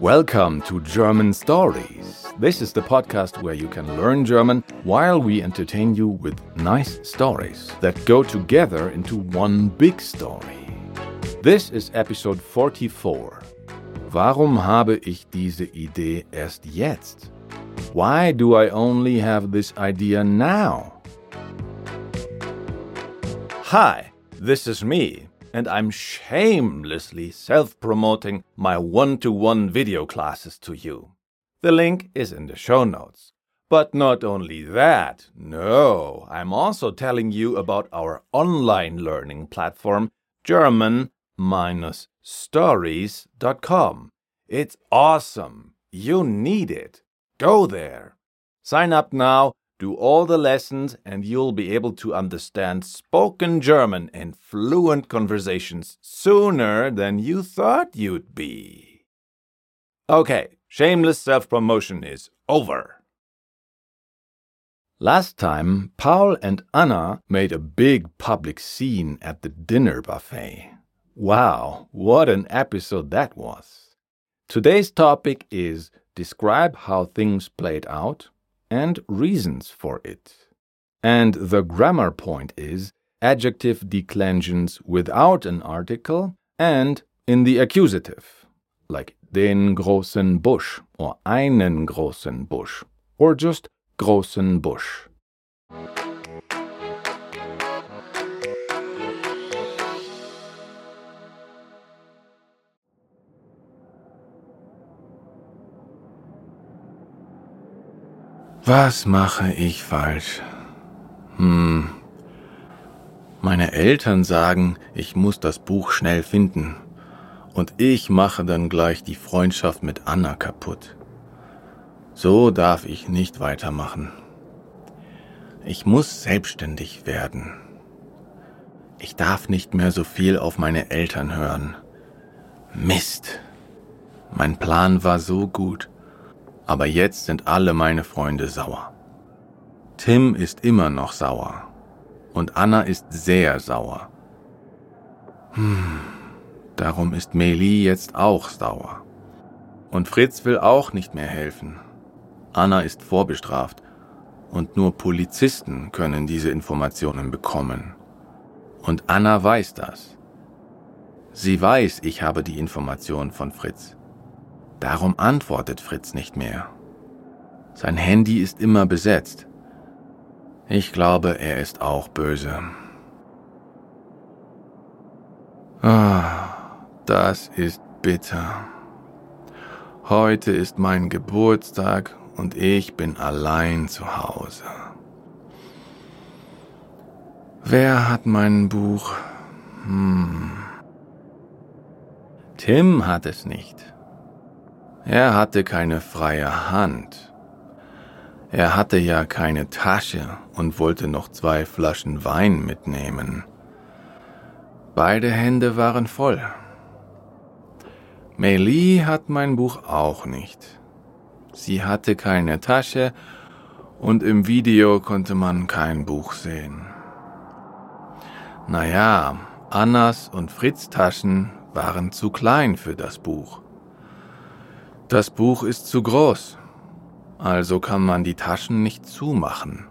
Welcome to German Stories. This is the podcast where you can learn German while we entertain you with nice stories that go together into one big story. This is episode 44. Warum habe ich diese Idee erst jetzt? Why do I only have this idea now? Hi, this is me, and I'm shamelessly self promoting my one to one video classes to you. The link is in the show notes. But not only that, no, I'm also telling you about our online learning platform, German stories.com. It's awesome. You need it. Go there. Sign up now do all the lessons, and you'll be able to understand spoken German in fluent conversations sooner than you thought you'd be. Okay, shameless self promotion is over. Last time, Paul and Anna made a big public scene at the dinner buffet. Wow, what an episode that was! Today's topic is describe how things played out and reasons for it. And the grammar point is adjective declensions without an article and in the accusative, like den großen Busch or einen großen Busch or just großen Busch. Was mache ich falsch? Hm. Meine Eltern sagen, ich muss das Buch schnell finden. Und ich mache dann gleich die Freundschaft mit Anna kaputt. So darf ich nicht weitermachen. Ich muss selbstständig werden. Ich darf nicht mehr so viel auf meine Eltern hören. Mist. Mein Plan war so gut aber jetzt sind alle meine Freunde sauer. Tim ist immer noch sauer und Anna ist sehr sauer. Hm, darum ist Meli jetzt auch sauer. Und Fritz will auch nicht mehr helfen. Anna ist vorbestraft und nur Polizisten können diese Informationen bekommen. Und Anna weiß das. Sie weiß, ich habe die Information von Fritz. Darum antwortet Fritz nicht mehr. Sein Handy ist immer besetzt. Ich glaube, er ist auch böse. Ah, das ist bitter. Heute ist mein Geburtstag und ich bin allein zu Hause. Wer hat mein Buch? Hm. Tim hat es nicht. Er hatte keine freie Hand. Er hatte ja keine Tasche und wollte noch zwei Flaschen Wein mitnehmen. Beide Hände waren voll. Meili hat mein Buch auch nicht. Sie hatte keine Tasche und im Video konnte man kein Buch sehen. Naja, Annas und Fritz Taschen waren zu klein für das Buch. Das Buch ist zu groß, also kann man die Taschen nicht zumachen.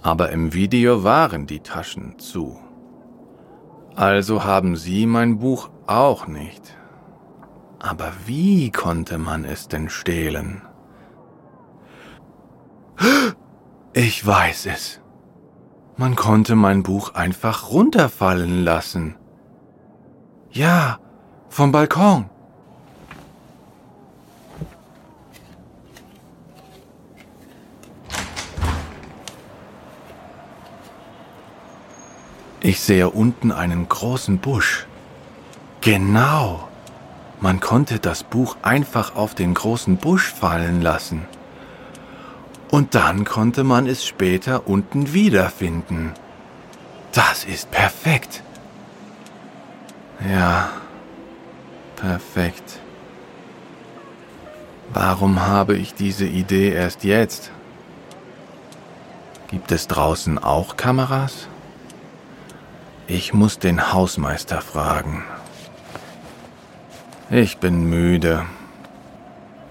Aber im Video waren die Taschen zu. Also haben Sie mein Buch auch nicht. Aber wie konnte man es denn stehlen? Ich weiß es. Man konnte mein Buch einfach runterfallen lassen. Ja, vom Balkon. Ich sehe unten einen großen Busch. Genau. Man konnte das Buch einfach auf den großen Busch fallen lassen. Und dann konnte man es später unten wiederfinden. Das ist perfekt. Ja, perfekt. Warum habe ich diese Idee erst jetzt? Gibt es draußen auch Kameras? Ich muss den Hausmeister fragen. Ich bin müde.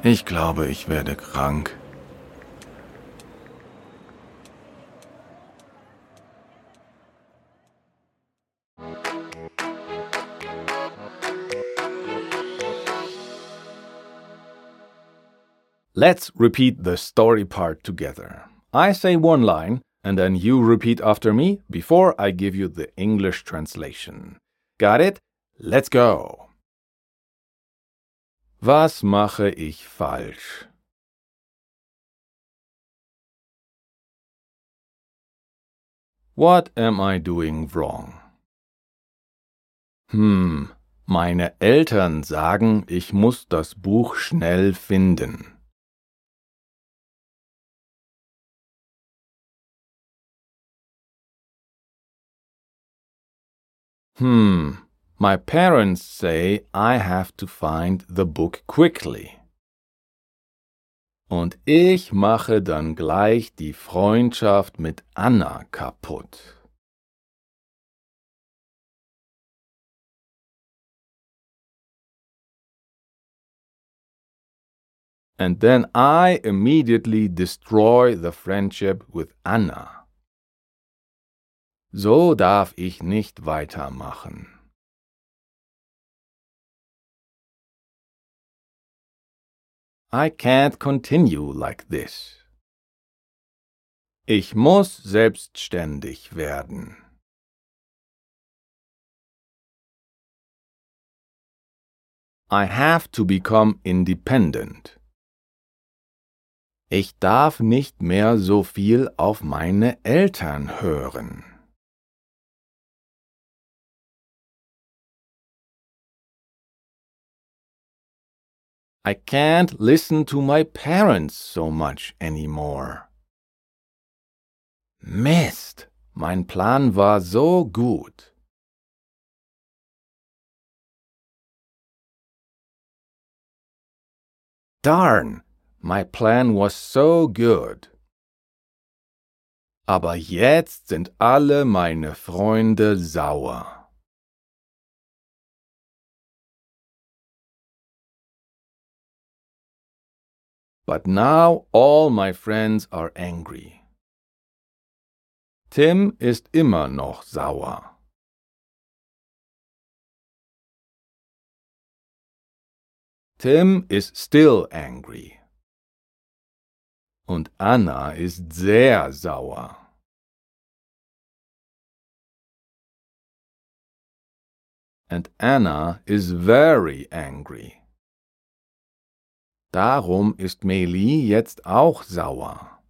Ich glaube, ich werde krank. Let's repeat the story part together. I say one line, and then you repeat after me before I give you the English translation. Got it? Let's go. Was mache ich falsch? What am I doing wrong? Hm, meine Eltern sagen, ich muss das Buch schnell finden. Hmm, my parents say I have to find the book quickly. Und ich mache dann gleich die Freundschaft mit Anna kaputt. And then I immediately destroy the friendship with Anna. So darf ich nicht weitermachen. I can't continue like this. Ich muss selbstständig werden. I have to become independent. Ich darf nicht mehr so viel auf meine Eltern hören. I can't listen to my parents so much anymore. Mist, mein Plan war so gut. Darn, my plan was so good. Aber jetzt sind alle meine Freunde sauer. But now all my friends are angry. Tim ist immer noch sauer. Tim is still angry. Und Anna ist sehr sauer. And Anna is very angry. Darum ist Meli jetzt auch sauer.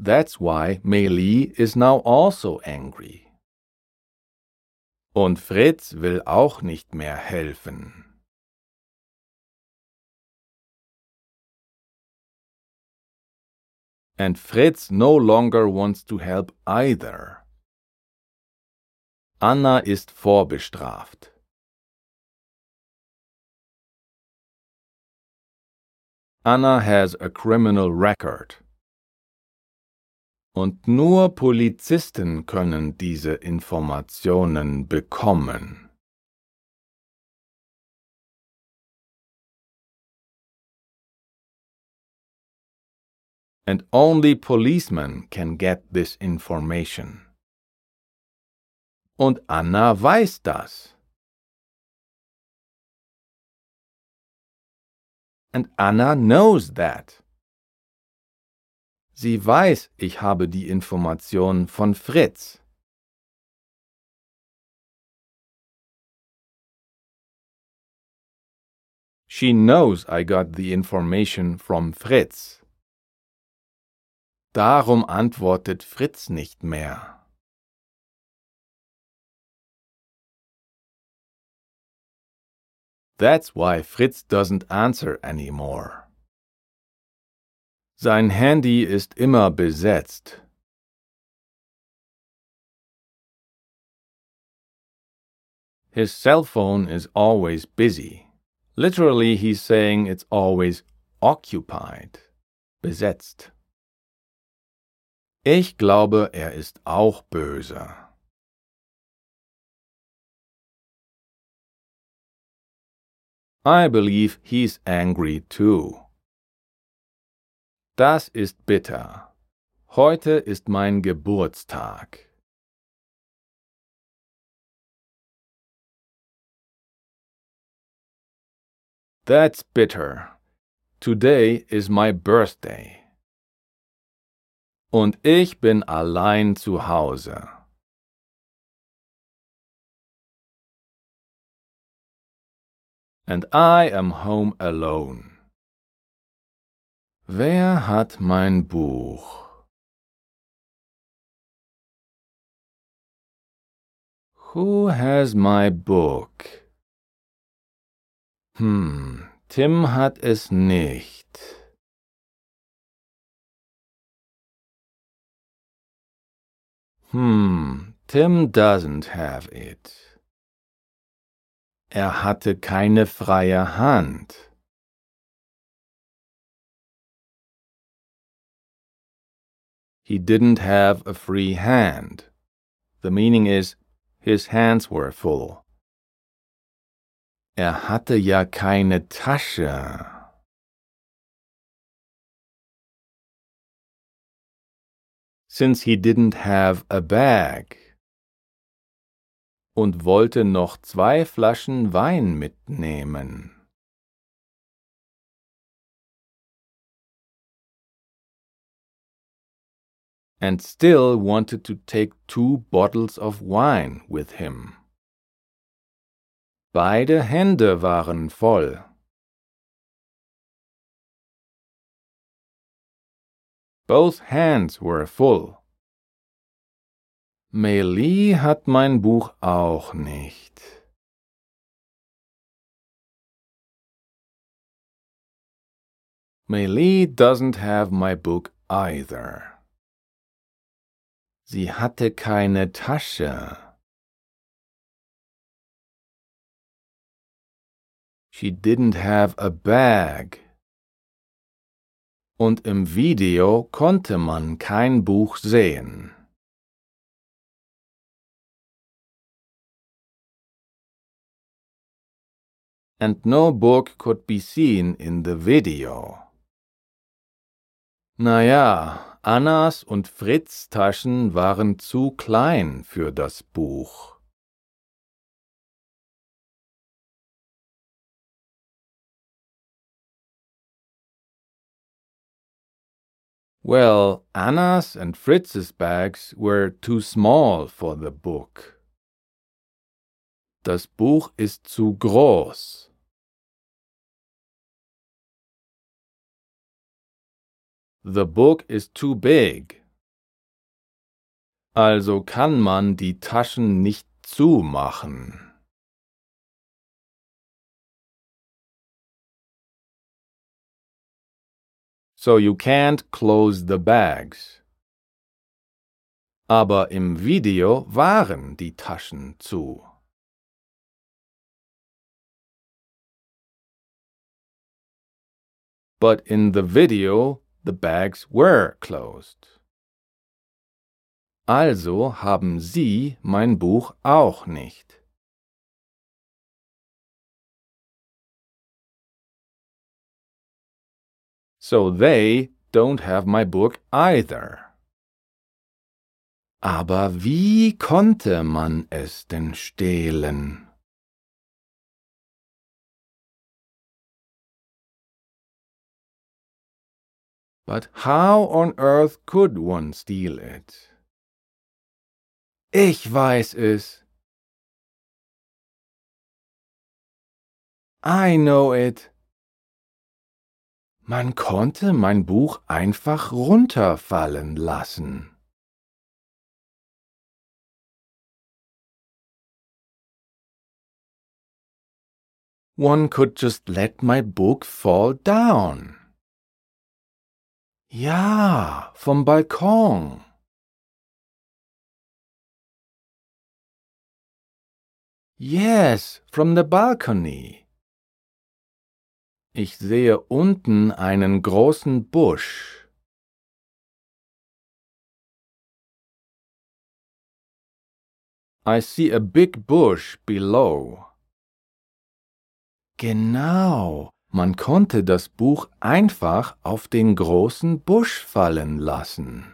That's why Meli is now also angry. Und Fritz will auch nicht mehr helfen. And Fritz no longer wants to help either. Anna ist vorbestraft. Anna has a criminal record. Und nur Polizisten können diese Informationen bekommen. And only policemen can get this information. Und Anna weiß das. And Anna knows that. Sie weiß, ich habe die Information von Fritz. She knows I got the information from Fritz. Darum antwortet Fritz nicht mehr. That's why Fritz doesn't answer anymore. Sein Handy ist immer besetzt. His cell phone is always busy. Literally, he's saying it's always occupied. Besetzt. Ich glaube, er ist auch böse. I believe he's angry too. Das ist bitter. Heute ist mein Geburtstag. That's bitter. Today is my birthday. Und ich bin allein zu Hause. And I am home alone. Wer hat mein Buch? Who has my book? Hm, Tim hat es nicht. Hmm, Tim doesn't have it. Er hatte keine freie Hand. He didn't have a free hand. The meaning is, his hands were full. Er hatte ja keine Tasche. Since he didn't have a bag. Und wollte noch zwei Flaschen Wein mitnehmen. and still wanted to take two bottles of wine with him. Beide Hände waren voll. Both hands were full. Meili hat mein Buch auch nicht. Meili doesn't have my book either. Sie hatte keine Tasche. She didn't have a bag. Und im Video konnte man kein Buch sehen. And no book could be seen in the video. Naja, Annas und Fritz Taschen waren zu klein für das Buch. Well, Anna's and Fritz's bags were too small for the book. Das Buch ist zu groß. The book is too big. Also kann man die Taschen nicht zumachen. So you can't close the bags. Aber im Video waren die Taschen zu. But in the video The bags were closed. Also haben Sie mein Buch auch nicht. So they don't have my book either. Aber wie konnte man es denn stehlen? But how on earth could one steal it? Ich weiß es. I know it. Man konnte mein Buch einfach runterfallen lassen. One could just let my book fall down. Ja, vom Balkon. Yes, from the balcony. Ich sehe unten einen großen Busch. I see a big bush below. Genau, man konnte das Buch einfach auf den großen Busch fallen lassen.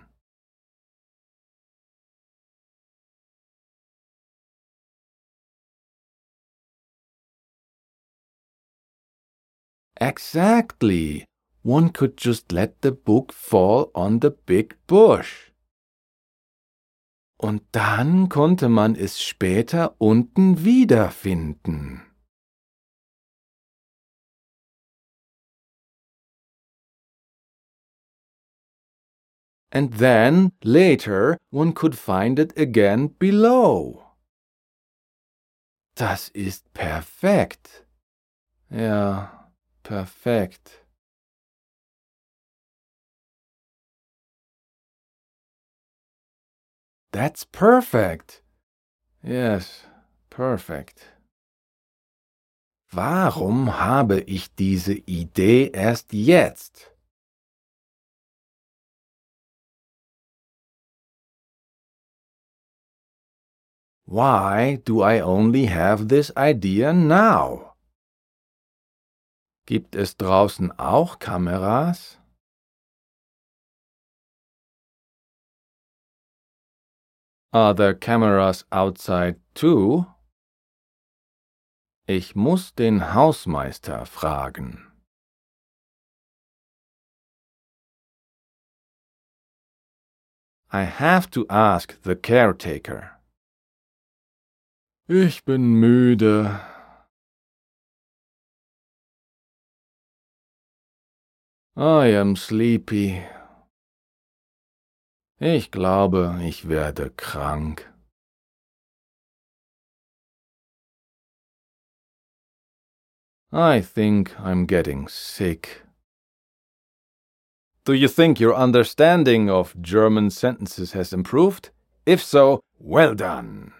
Exactly. One could just let the book fall on the big bush. Und dann konnte man es später unten wiederfinden. And then, later, one could find it again below. Das ist perfekt. Ja. Perfekt. That's perfect. Yes, perfect. Warum habe ich diese Idee erst jetzt? Why do I only have this idea now? Gibt es draußen auch Kameras? Are there cameras outside too? Ich muss den Hausmeister fragen. I have to ask the caretaker. Ich bin müde. I am sleepy. Ich glaube, ich werde krank. I think I'm getting sick. Do you think your understanding of German sentences has improved? If so, well done.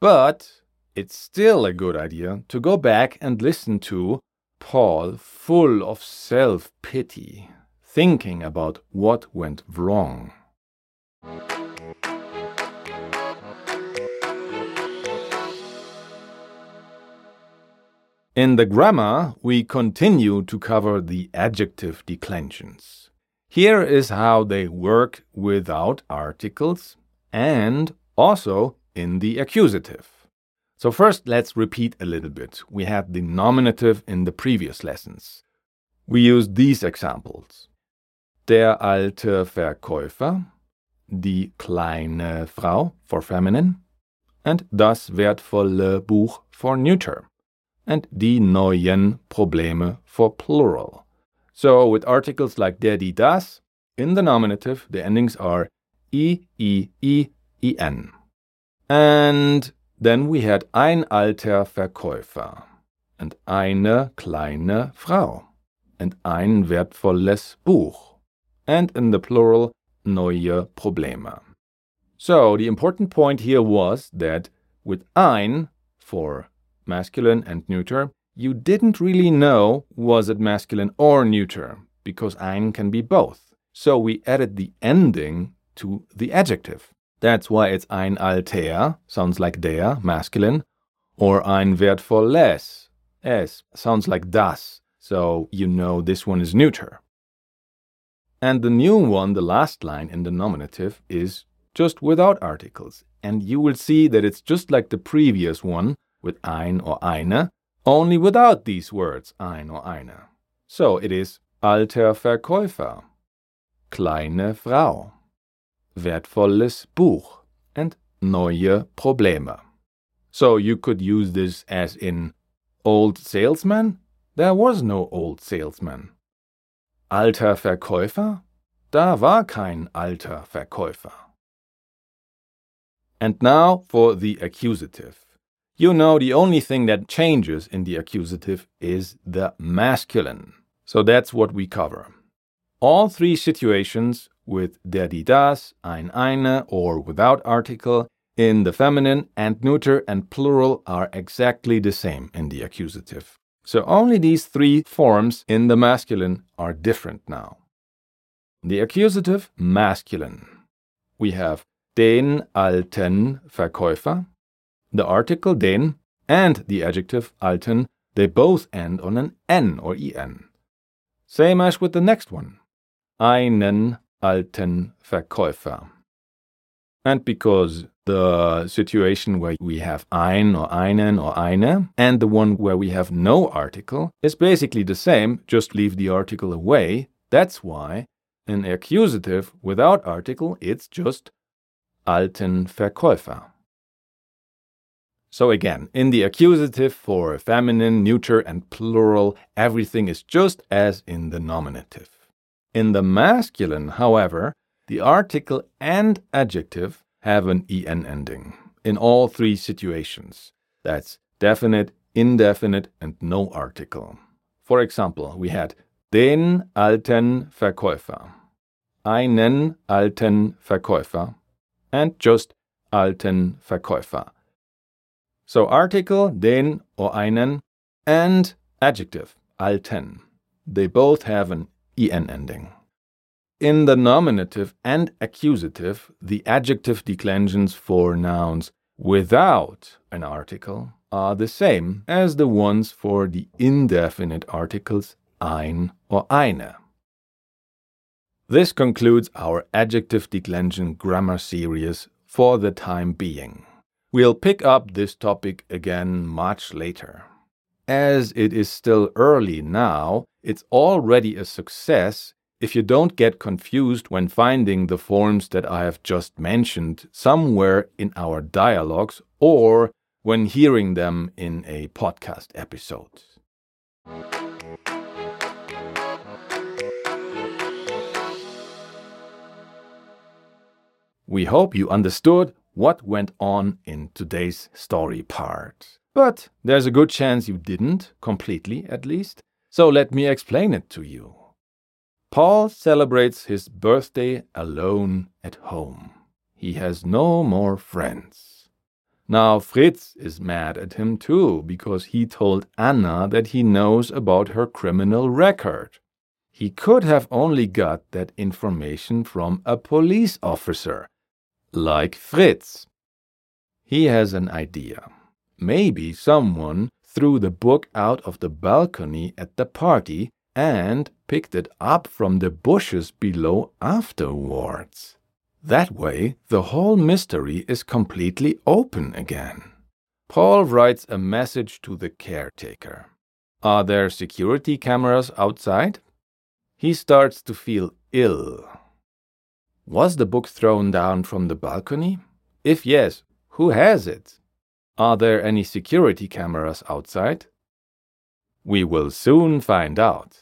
But it's still a good idea to go back and listen to Paul, full of self pity, thinking about what went wrong. In the grammar, we continue to cover the adjective declensions. Here is how they work without articles and also in the accusative. So, first, let's repeat a little bit. We had the nominative in the previous lessons. We used these examples. Der alte Verkäufer, die kleine Frau for feminine, and das wertvolle Buch for neuter, and die neuen Probleme for plural. So, with articles like der, die, das, in the nominative, the endings are in. And then we had ein alter Verkäufer and eine kleine Frau and ein wertvolles Buch and in the plural neue Probleme. So the important point here was that with ein for masculine and neuter, you didn't really know was it masculine or neuter because ein can be both. So we added the ending to the adjective. That's why it's ein alter, sounds like der, masculine, or ein wertvolles, es, sounds like das, so you know this one is neuter. And the new one, the last line in the nominative, is just without articles. And you will see that it's just like the previous one with ein or eine, only without these words ein or eine. So it is alter Verkäufer, kleine Frau wertvolles Buch and neue Probleme. So you could use this as in old salesman? There was no old salesman. Alter Verkäufer? Da war kein alter Verkäufer. And now for the accusative. You know the only thing that changes in the accusative is the masculine. So that's what we cover. All three situations with der, die, das, ein, eine, or without article in the feminine and neuter and plural are exactly the same in the accusative. So only these three forms in the masculine are different now. The accusative masculine. We have den alten Verkäufer, the article den, and the adjective alten They both end on an N or EN. Same as with the next one. Einen alten Verkäufer. And because the situation where we have ein or einen or eine and the one where we have no article is basically the same, just leave the article away, that's why an accusative without article it's just alten Verkäufer. So again, in the accusative for feminine, neuter, and plural, everything is just as in the nominative. In the masculine, however, the article and adjective have an en ending in all three situations. That's definite, indefinite, and no article. For example, we had den alten Verkäufer, einen alten Verkäufer, and just alten Verkäufer. So article, den or einen, and adjective, alten. They both have an en ending. In the nominative and accusative, the adjective declensions for nouns without an article are the same as the ones for the indefinite articles ein or eine. This concludes our adjective declension grammar series for the time being. We'll pick up this topic again much later. As it is still early now, it's already a success if you don't get confused when finding the forms that I have just mentioned somewhere in our dialogues or when hearing them in a podcast episode. We hope you understood what went on in today's story part. But there's a good chance you didn't, completely at least, so let me explain it to you. Paul celebrates his birthday alone at home. He has no more friends. Now Fritz is mad at him too because he told Anna that he knows about her criminal record. He could have only got that information from a police officer like Fritz. He has an idea. Maybe someone threw the book out of the balcony at the party and picked it up from the bushes below afterwards. That way, the whole mystery is completely open again. Paul writes a message to the caretaker. Are there security cameras outside? He starts to feel ill was the book thrown down from the balcony? If yes, who has it? Are there any security cameras outside? We will soon find out.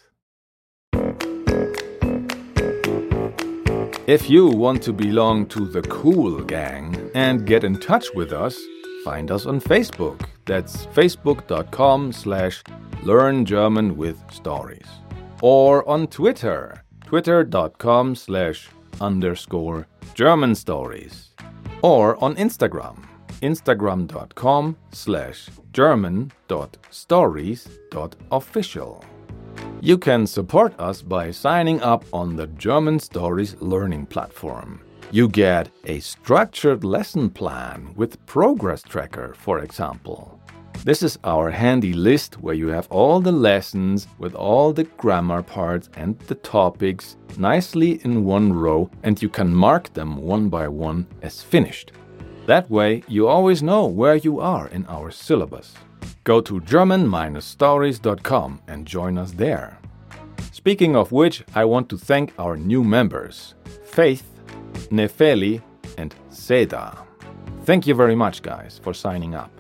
If you want to belong to the cool gang and get in touch with us, find us on Facebook. That's facebook.com slash learn German with stories. Or on Twitter, twitter.com slash underscore German stories. Or on Instagram, instagram.com slash german.stories.official. You can support us by signing up on the German Stories Learning Platform. You get a structured lesson plan with progress tracker, for example. This is our handy list where you have all the lessons with all the grammar parts and the topics nicely in one row, and you can mark them one by one as finished. That way, you always know where you are in our syllabus. Go to German-stories.com and join us there. Speaking of which, I want to thank our new members Faith, Nefeli, and Seda. Thank you very much, guys, for signing up.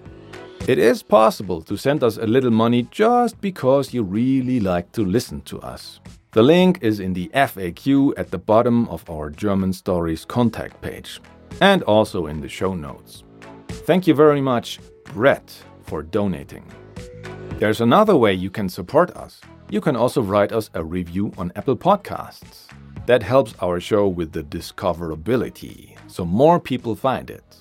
It is possible to send us a little money just because you really like to listen to us. The link is in the FAQ at the bottom of our German Stories contact page and also in the show notes. Thank you very much, Brett, for donating. There's another way you can support us. You can also write us a review on Apple Podcasts. That helps our show with the discoverability, so more people find it.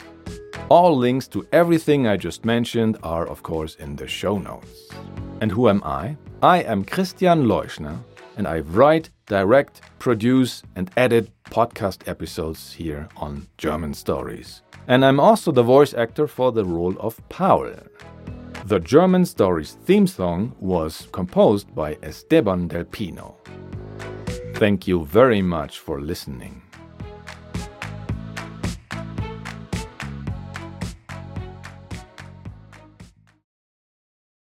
All links to everything I just mentioned are, of course, in the show notes. And who am I? I am Christian Leuschner, and I write, direct, produce, and edit podcast episodes here on German Stories. And I'm also the voice actor for the role of Paul. The German Stories theme song was composed by Esteban Del Pino. Thank you very much for listening.